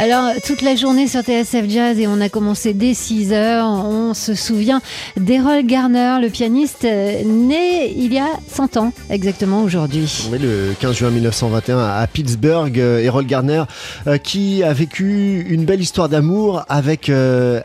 Alors, toute la journée sur TSF Jazz et on a commencé dès 6 heures. On se souvient d'Errol Garner, le pianiste euh, né il y a 100 ans exactement aujourd'hui. Oui, le 15 juin 1921 à Pittsburgh, euh, Errol Garner euh, qui a vécu une belle histoire d'amour avec,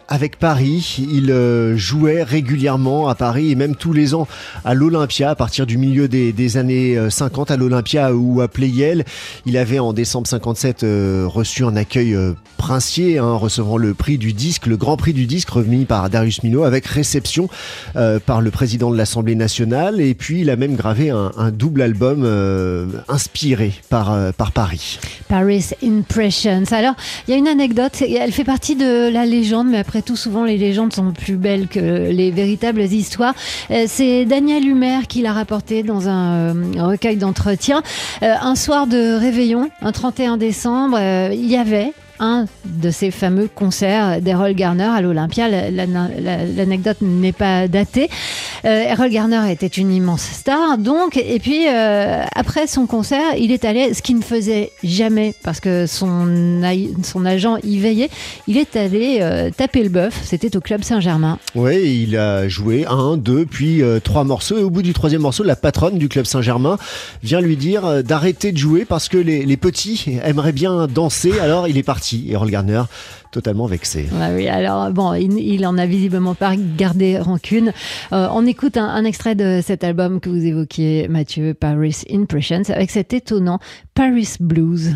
avec Paris. Il jouait régulièrement à Paris et même tous les ans à l'Olympia à partir du milieu des, années euh, 50 à l'Olympia ou à Playel. Il avait en décembre 57 euh, reçu un accueil princier, hein, recevant le prix du disque, le grand prix du disque remis par Darius Milhaud avec réception euh, par le président de l'Assemblée nationale. Et puis il a même gravé un, double album euh, inspiré par, euh, par Paris. Paris Impressions. Alors, il y a une anecdote, elle fait partie de la légende, mais après tout, souvent les légendes sont plus belles que les véritables histoires. C'est Daniel Humer qui l'a rapporté dans un recueil d'entretien. Un soir de réveillon, un 31 décembre, il y avait un de ces fameux concerts d'Errol Garner à l'Olympia. La- la- la- L'anecdote n'est pas datée. Euh, Errol Garner était une immense star, donc, et puis euh, après son concert, il est allé, ce qu'il ne faisait jamais, parce que son, agent y veillait, il est allé euh, taper le bœuf, c'était au Club Saint-Germain. Oui, il a joué un, deux, puis trois morceaux. Et au bout du troisième morceau, la patronne du club Saint-Germain vient lui dire d'arrêter de jouer parce que les petits aimeraient bien danser. Alors il est parti. Errol Garner, totalement vexé. Ouais, oui, alors bon, il, il en a visiblement pas gardé rancune. Euh, on écoute un, un extrait de cet album que vous évoquiez, Mathieu, Paris Impressions, avec cet étonnant Paris Blues.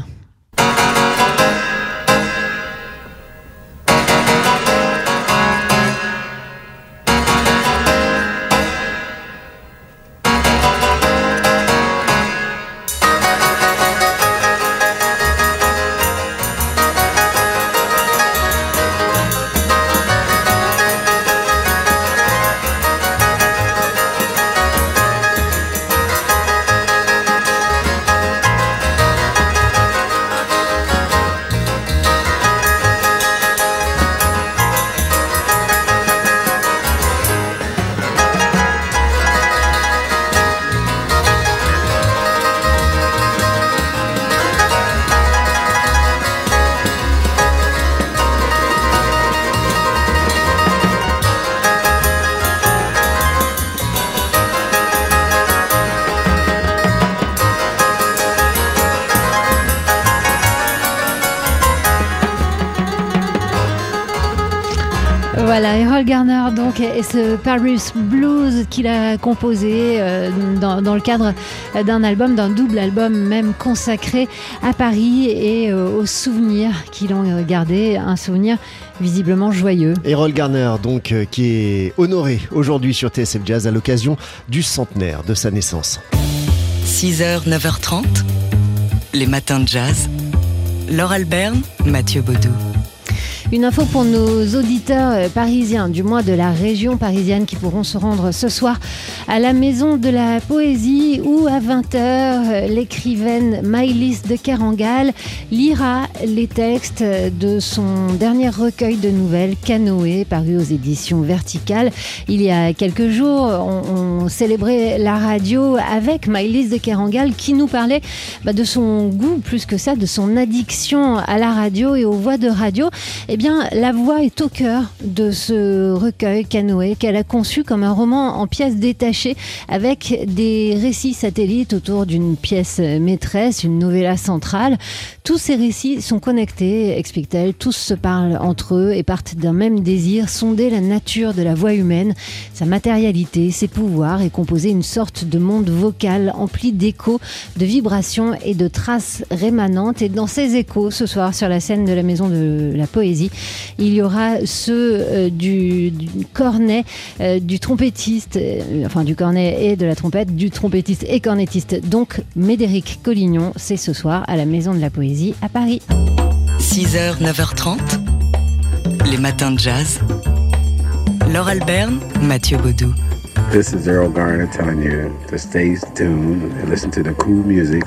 Donc et ce Paris Blues qu'il a composé euh, dans, dans le cadre d'un album, d'un double album même consacré à Paris et euh, aux souvenirs qu'il en gardé, un souvenir visiblement joyeux. Errol Garner, donc, euh, qui est honoré aujourd'hui sur TSF Jazz à l'occasion du centenaire de sa naissance. 6h, 9h30, les matins de jazz. Laure Alberne, Mathieu Baudou. Une info pour nos auditeurs euh, parisiens, du moins de la région parisienne, qui pourront se rendre ce soir à la Maison de la Poésie où à 20h, l'écrivaine Maïlis de Kerangal lira les textes de son dernier recueil de nouvelles, Canoë, paru aux éditions Verticales. Il y a quelques jours, on, célébrait la radio avec Maïlis de Kerangal qui nous parlait bah, de son goût, plus que ça, de son addiction à la radio et aux voix de radio. Eh bien, la voix est au cœur de ce recueil Canoë qu'elle a conçu comme un roman en pièces détachées avec des récits satellites autour d'une pièce maîtresse, une novella centrale. Tous ces récits sont connectés, explique-t-elle, tous se parlent entre eux et partent d'un même désir, sonder la nature de la voix humaine, sa matérialité, ses pouvoirs et composer une sorte de monde vocal empli d'échos, de vibrations et de traces rémanentes. Et dans ces échos, ce soir, sur la scène de la Maison de la Poésie, il y aura ceux euh, du, du cornet, euh, du trompettiste, euh, enfin du cornet et de la trompette, du trompettiste et cornettiste, donc Médéric Collignon. C'est ce soir à la Maison de la Poésie à Paris. 6h, 9h30, les matins de jazz. Laure Alberne, Mathieu Baudou. This is Earl Garner telling you to stay tuned and listen to the cool music.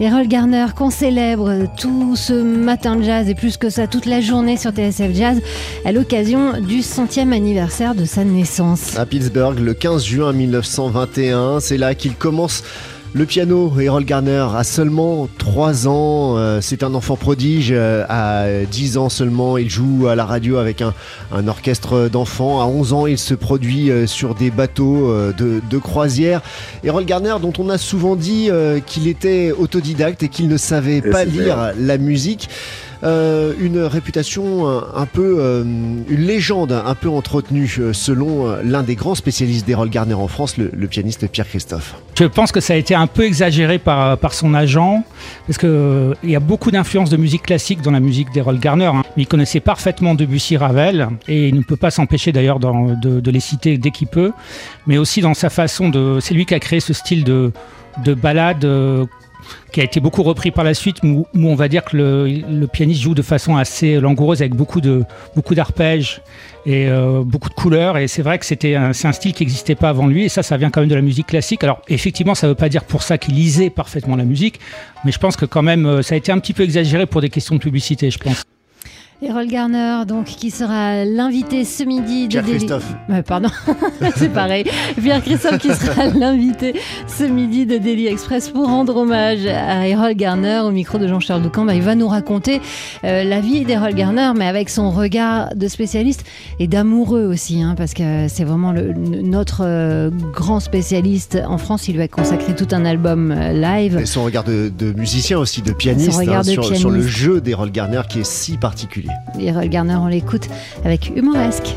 Errol Garner, qu'on célèbre tout ce matin de jazz et plus que ça toute la journée sur TSF Jazz à l'occasion du centième anniversaire de sa naissance. À Pittsburgh, le 15 juin 1921, c'est là qu'il commence le piano, Errol Garner a seulement 3 ans, euh, c'est un enfant prodige, euh, à 10 ans seulement il joue à la radio avec un, orchestre d'enfants, à 11 ans il se produit euh, sur des bateaux de, de, croisière. Errol Garner dont on a souvent dit qu'il était autodidacte et qu'il ne savait pas lire la musique. Euh, une réputation un, peu, euh, une légende un peu entretenue euh, selon l'un des grands spécialistes d'Errol Garner en France, le, pianiste Pierre Christophe. Je pense que ça a été un peu exagéré par, par son agent, parce qu'il il y a beaucoup d'influence de musique classique dans la musique d'Errol Garner. Hein. Il connaissait parfaitement Debussy, Ravel, et il ne peut pas s'empêcher d'ailleurs de, les citer dès qu'il peut, mais aussi dans sa façon de. C'est lui qui a créé ce style de de qui a été beaucoup repris par la suite, où, on va dire que le, pianiste joue de façon assez langoureuse avec beaucoup de beaucoup d'arpèges et euh, beaucoup de couleurs. Et c'est vrai que c'était c'est un style qui n'existait pas avant lui. Et ça, ça vient quand même de la musique classique. Alors effectivement, ça ne veut pas dire pour ça qu'il lisait parfaitement la musique, mais je pense que quand même, euh, ça a été un petit peu exagéré pour des questions de publicité, je pense. Errol Garner, donc, qui sera l'invité ce midi de Pierre Christophe. pardon, c'est pareil. Pierre Christophe qui sera l'invité ce midi de Daily Express pour rendre hommage à Errol Garner au micro de Jean-Charles Doucan. Bah, il va nous raconter euh, la vie d'Errol Garner, mais avec son regard de spécialiste et d'amoureux aussi, hein, parce que c'est vraiment le, notre euh, grand spécialiste en France. Il lui a consacré tout un album euh, live. Et son regard de, musicien aussi, de pianiste, hein, sur, sur le jeu d'Errol Garner qui est si particulier. Errol Garner, on l'écoute avec humoresque.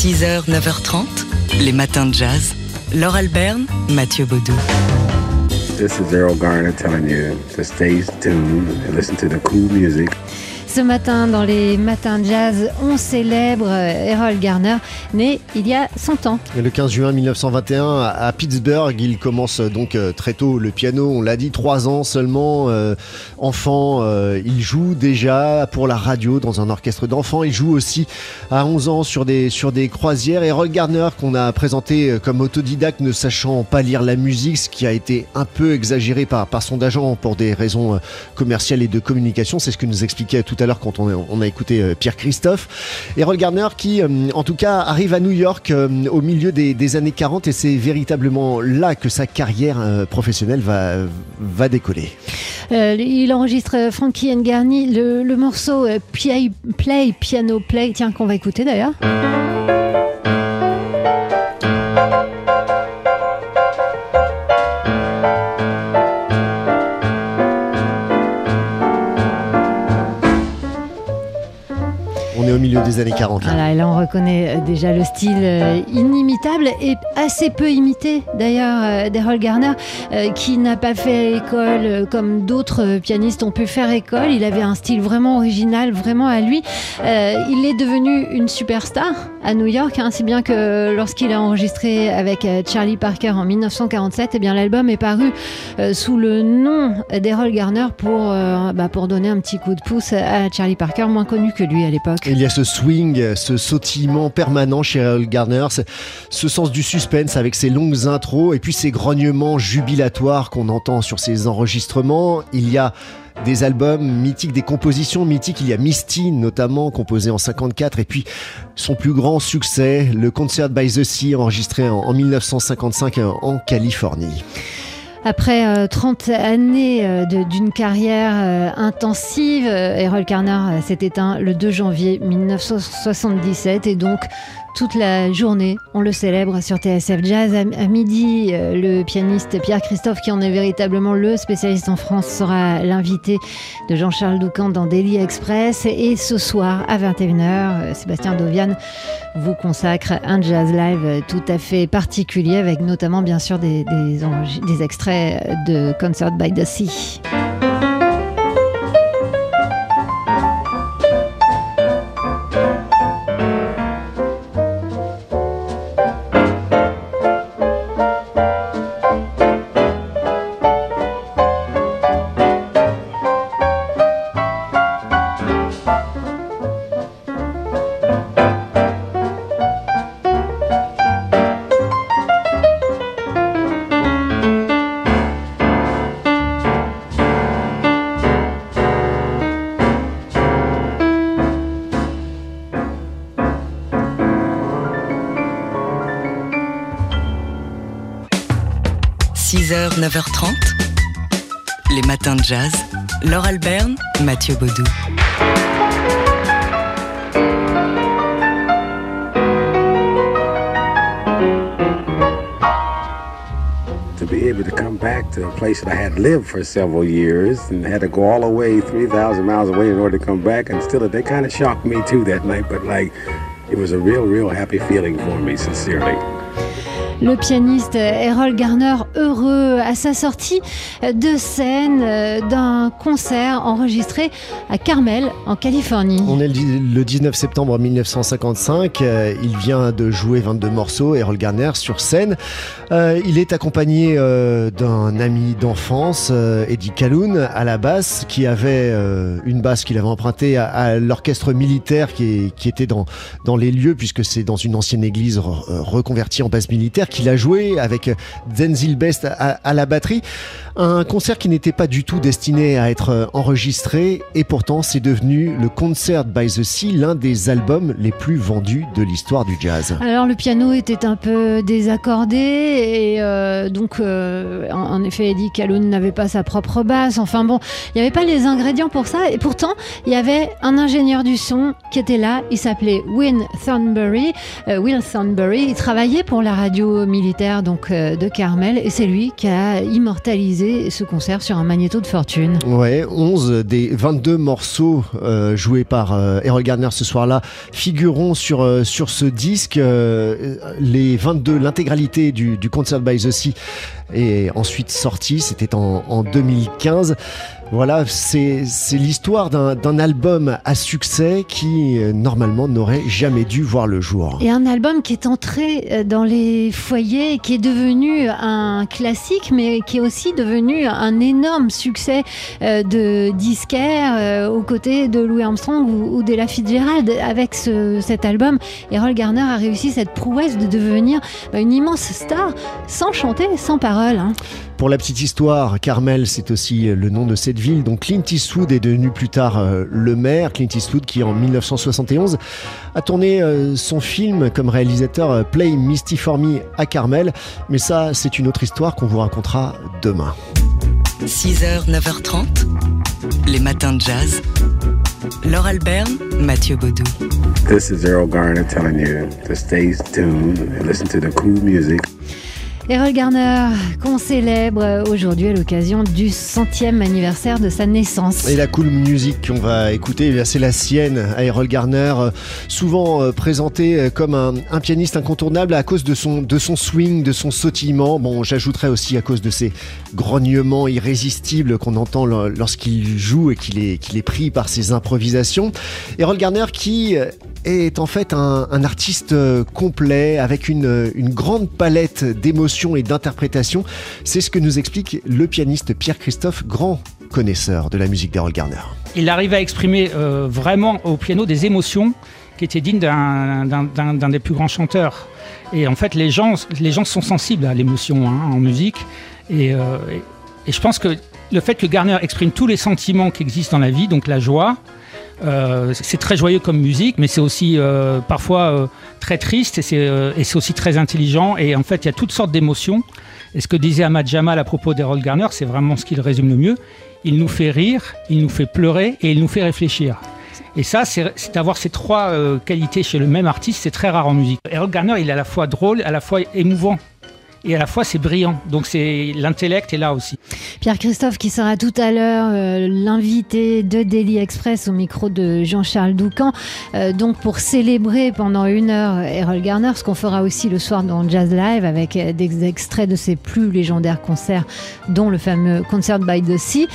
6h, 9h30, les matins de jazz. Laure Alberne, Mathieu Baudou. This is Errol Garner telling you to stay tuned and listen to the cool music. Ce matin, dans les matins jazz, on célèbre Errol Garner, né il y a 100 ans. Le 15 juin 1921 à Pittsburgh, il commence donc euh, très tôt le piano, on l'a dit, 3 ans seulement. Euh, enfant, euh, il joue déjà pour la radio dans un orchestre d'enfants. Il joue aussi à 11 ans sur des, sur des croisières. Errol Garner, qu'on a présenté comme autodidacte, ne sachant pas lire la musique, ce qui a été un peu exagéré par, par son agent pour des raisons commerciales et de communication. C'est ce que nous expliquait tout à l'heure quand on, a écouté euh, Pierre Christophe. Errol Garner qui, euh, en tout cas, arrive à New York euh, au milieu des, années 40 et c'est véritablement là que sa carrière professionnelle va, va décoller. il enregistre Frankie and Garni, le, le morceau Play, Piano Play, tiens, qu'on va écouter d'ailleurs. Des années 40. Là. et là, on reconnaît euh, déjà le style euh, inimitable et assez peu imité d'ailleurs euh, d'Errol Garner, qui n'a pas fait école comme d'autres pianistes ont pu faire école. Il avait un style vraiment original, vraiment à lui. il est devenu une superstar à New York, hein, si bien que lorsqu'il a enregistré avec Charlie Parker en 1947, eh bien l'album est paru sous le nom d'Errol Garner pour, bah, pour donner un petit coup de pouce à Charlie Parker, moins connu que lui à l'époque il y a ce swing, ce sautillement permanent chez Errol Garner, ce sens du suspense avec ses longues intros et puis ces grognements jubilatoires qu'on entend sur ses enregistrements. Il y a des albums mythiques, des compositions mythiques. Il y a Misty notamment, composé en 54, et puis son plus grand succès, le Concert by the Sea, enregistré en 1955 en Californie. Après 30 euh, années euh, d'une carrière euh, intensive, Errol Garner s'est éteint le 2 janvier 1977 et donc toute la journée. On le célèbre sur TSF Jazz. À, midi, euh, le pianiste Pierre Christophe, qui en est véritablement le spécialiste en France, sera l'invité de Jean-Charles Doucan dans Daily Express. Et ce soir, à 21h, euh, Sébastien Dovian vous consacre un jazz live tout à fait particulier, avec notamment bien sûr des, des extraits de Concert by the Sea. 9h30, les matins de jazz. Laure Alberne, Mathieu Baudou. To be able to come back to a place that I had lived for several years and had to go all the way 3,000 miles away in order to come back, and still, they kind of shocked me too that night, but like, it was a real, real happy feeling for me, sincerely. Le pianiste Errol Garner, heureux à sa sortie de scène euh, d'un concert enregistré à Carmel, en Californie. On est le 19 septembre 1955. Euh, il vient de jouer 22 morceaux, Errol Garner, sur scène. Euh, il est accompagné d'un ami d'enfance, Eddie Calhoun, à la basse, qui avait une basse qu'il avait empruntée à, l'orchestre militaire qui, était dans, dans les lieux, puisque c'est dans une ancienne église reconvertie en basse militaire qu'il a joué avec Zenzil Best à, la batterie. Un concert qui n'était pas du tout destiné à être euh, enregistré et pourtant c'est devenu le Concert by the Sea, l'un des albums les plus vendus de l'histoire du jazz. Alors le piano était un peu désaccordé et euh, donc euh, en, effet Eddie Calhoun n'avait pas sa propre basse. Enfin bon, il n'y avait pas les ingrédients pour ça et pourtant il y avait un ingénieur du son qui était là. Il s'appelait Win Thornbury. Will Thornbury. Il travaillait pour la radio militaire donc de Carmel et c'est lui qui a immortalisé ce concert sur un magnéto de fortune. Ouais, 11 des 22 morceaux joués par Errol Garner ce soir-là figureront sur, sur ce disque. les 22, l'intégralité du, Concert by the Sea est ensuite sorti, c'était en 2015. Voilà, c'est l'histoire d'un album à succès qui, euh, normalement, n'aurait jamais dû voir le jour. Et un album qui est entré euh, dans les foyers, qui est devenu un classique, mais qui est aussi devenu un énorme succès euh, de disquaire aux côtés de Louis Armstrong ou, d'Ella Fitzgerald. Avec cet album, Errol Garner a réussi cette prouesse de devenir bah, une immense star sans chanter, sans parole. Hein. Pour la petite histoire, Carmel, c'est aussi le nom de cette ville dont Clint Eastwood est devenu plus tard euh, le maire. Clint Eastwood qui en 1971 a tourné euh, son film comme réalisateur euh, Play Misty for Me à Carmel. Mais ça, c'est une autre histoire qu'on vous racontera demain. 6h, 9h30, les matins de jazz. Laure Albert, Mathieu Baudou. This is Earl Garner telling you to stay tuned and listen to the cool music. Errol Garner, qu'on célèbre aujourd'hui à l'occasion du centième anniversaire de sa naissance. Et la cool music qu'on va écouter, eh c'est la sienne à Errol Garner, euh, souvent euh, présenté euh, comme un, pianiste incontournable à cause de son, swing, de son sautillement. Bon, j'ajouterais aussi à cause de ses grognements irrésistibles qu'on entend lorsqu'il joue et qu'il est, pris par ses improvisations. Errol Garner qui est en fait un, artiste complet avec une grande palette d'émotions et d'interprétations. C'est ce que nous explique le pianiste Pierre-Christophe, grand connaisseur de la musique d'Errol Garner. Il arrive à exprimer euh, vraiment au piano des émotions qui étaient dignes d'un des plus grands chanteurs. Et en fait, les gens, les gens sont sensibles à l'émotion hein, en musique. Euh, et, je pense que le fait que Garner exprime tous les sentiments qui existent dans la vie, donc la joie, euh, c'est très joyeux comme musique, mais c'est aussi euh, parfois euh, très triste et c'est aussi très intelligent. Et en fait, il y a toutes sortes d'émotions. Et ce que disait Ahmad Jamal à propos d'Errol Garner, c'est vraiment ce qu'il résume le mieux. Il nous fait rire, il nous fait pleurer et il nous fait réfléchir. Et ça, c'est d'avoir ces trois qualités chez le même artiste, c'est très rare en musique. Errol Garner, il est à la fois drôle, à la fois émouvant et à la fois c'est brillant. Donc c'est l'intellect est là aussi. Pierre-Christophe qui sera tout à l'heure euh, l'invité de Daily Express au micro de Jean-Charles Doucan. Euh, donc pour célébrer pendant une heure Errol Garner, ce qu'on fera aussi le soir dans Jazz Live avec euh, des extraits de ses plus légendaires concerts, dont le fameux Concert by the Sea.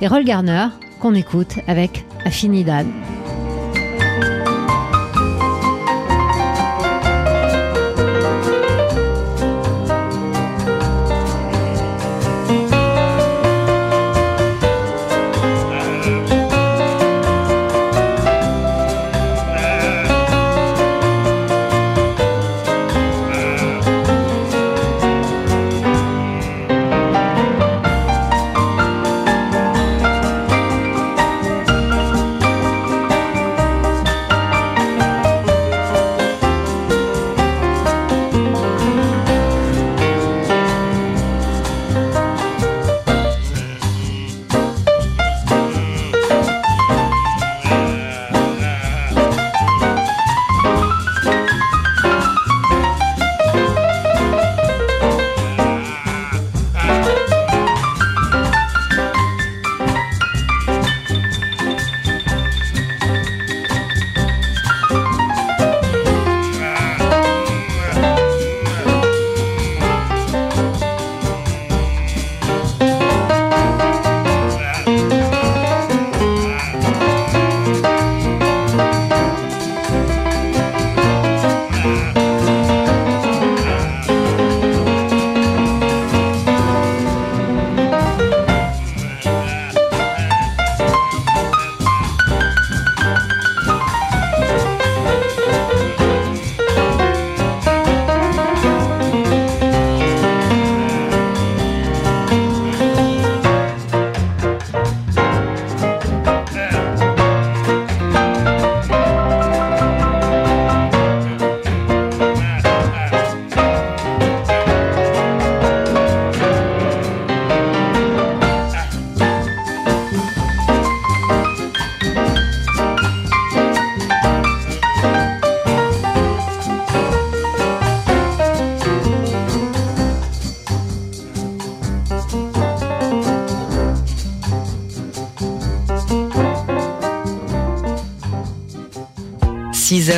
Errol Garner qu'on écoute avec Affinidad.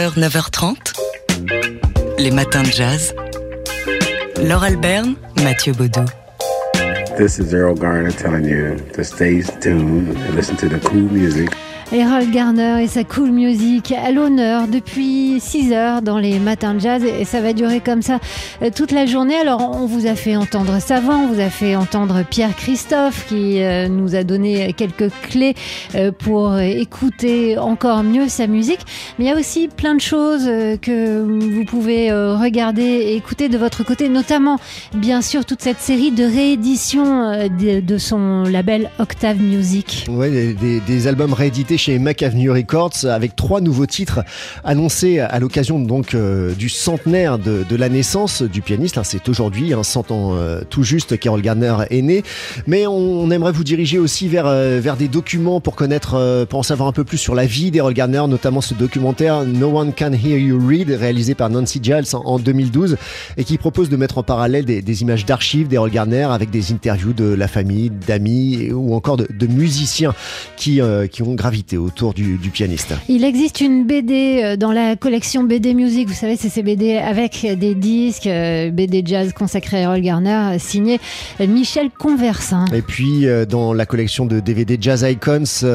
6h, 9h30, les matins de jazz. Laure Alberne, Mathieu Baudou. This is Earl Garner telling you to stay tuned and listen to the cool music. Harold Garner et sa cool music à l'honneur depuis 6 heures dans les matins de jazz et ça va durer comme ça euh, toute la journée. Alors on vous a fait entendre Savant, on vous a fait entendre Pierre Christophe qui euh, nous a donné quelques clés euh, pour écouter encore mieux sa musique. Mais il y a aussi plein de choses que vous pouvez regarder et écouter de votre côté, notamment bien sûr toute cette série de rééditions de, son label Octave Music. Ouais, des, des albums réédités chez Mac Avenue Records avec trois nouveaux titres annoncés à l'occasion donc euh, du centenaire de, la naissance du pianiste. C'est aujourd'hui, hein, 100 ans euh, tout juste, Carol Garner est né. Mais on, aimerait vous diriger aussi vers, euh, vers des documents pour connaître, pour en savoir un peu plus sur la vie d'Errol Garner, notamment ce documentaire No One Can Hear You Read, réalisé par Nancy Giles en, 2012 et qui propose de mettre en parallèle des, images d'archives d'Errol Garner avec des interviews de la famille, d'amis ou encore de, musiciens qui, qui ont gravité autour du, pianiste. Il existe une BD euh, dans la collection BD Music, vous savez, c'est ces BD avec des disques, euh, BD jazz consacré à Errol Garner, signé Michel Conversin. Et puis euh, dans la collection de DVD Jazz Icons,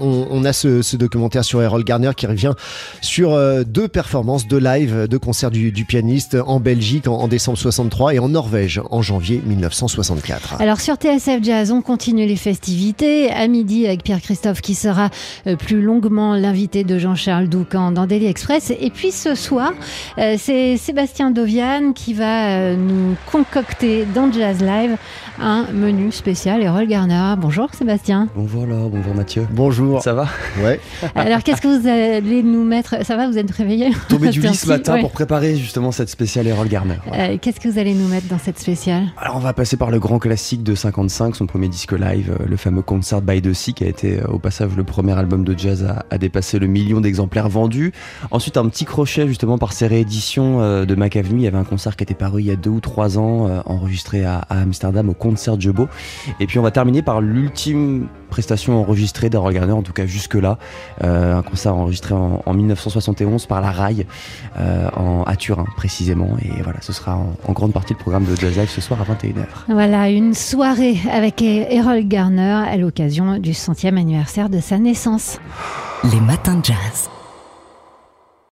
on, a ce, documentaire sur Errol Garner qui revient sur deux performances, de live, de concert du, pianiste en Belgique en, décembre 63 et en Norvège en janvier 1964. Alors sur TSF Jazz, on continue les festivités à midi avec Pierre Christophe qui sera euh, plus longuement l'invité de Jean-Charles Doucan dans Daily Express. Et puis ce soir, euh, c'est Sébastien Dovian qui va euh, nous concocter dans Jazz Live un menu spécial Errol Garner. Bonjour Sébastien. Bonjour Laure, bonjour Mathieu. Bonjour. Ça va? Ouais. Alors qu'est-ce que vous allez nous mettre? Ça va, vous êtes réveillé Tombé du lit ce matin pour préparer justement cette spéciale Errol Garner. qu'est-ce que vous allez nous mettre dans cette spéciale? Alors on va passer par le grand classique de 55, son premier disque live, le fameux Concert by the Sea qui a été au passage le premier album de jazz a, dépassé le million d'exemplaires vendus. Ensuite, un petit crochet justement par ces rééditions euh, de Mac Avenue. Il y avait un concert qui était paru il y a deux ou trois ans, euh, enregistré à, Amsterdam au Concert Jobo. Et puis on va terminer par l'ultime prestation enregistrée d'Harold Garner, en tout cas jusque-là. Euh, un concert enregistré en, 1971 par la RAI en, à Turin précisément. Et voilà, ce sera en, grande partie le programme de Jazz Live ce soir à 21h. Voilà, une soirée avec Harold Garner à l'occasion du centième anniversaire de sa naissance. Les matins de jazz.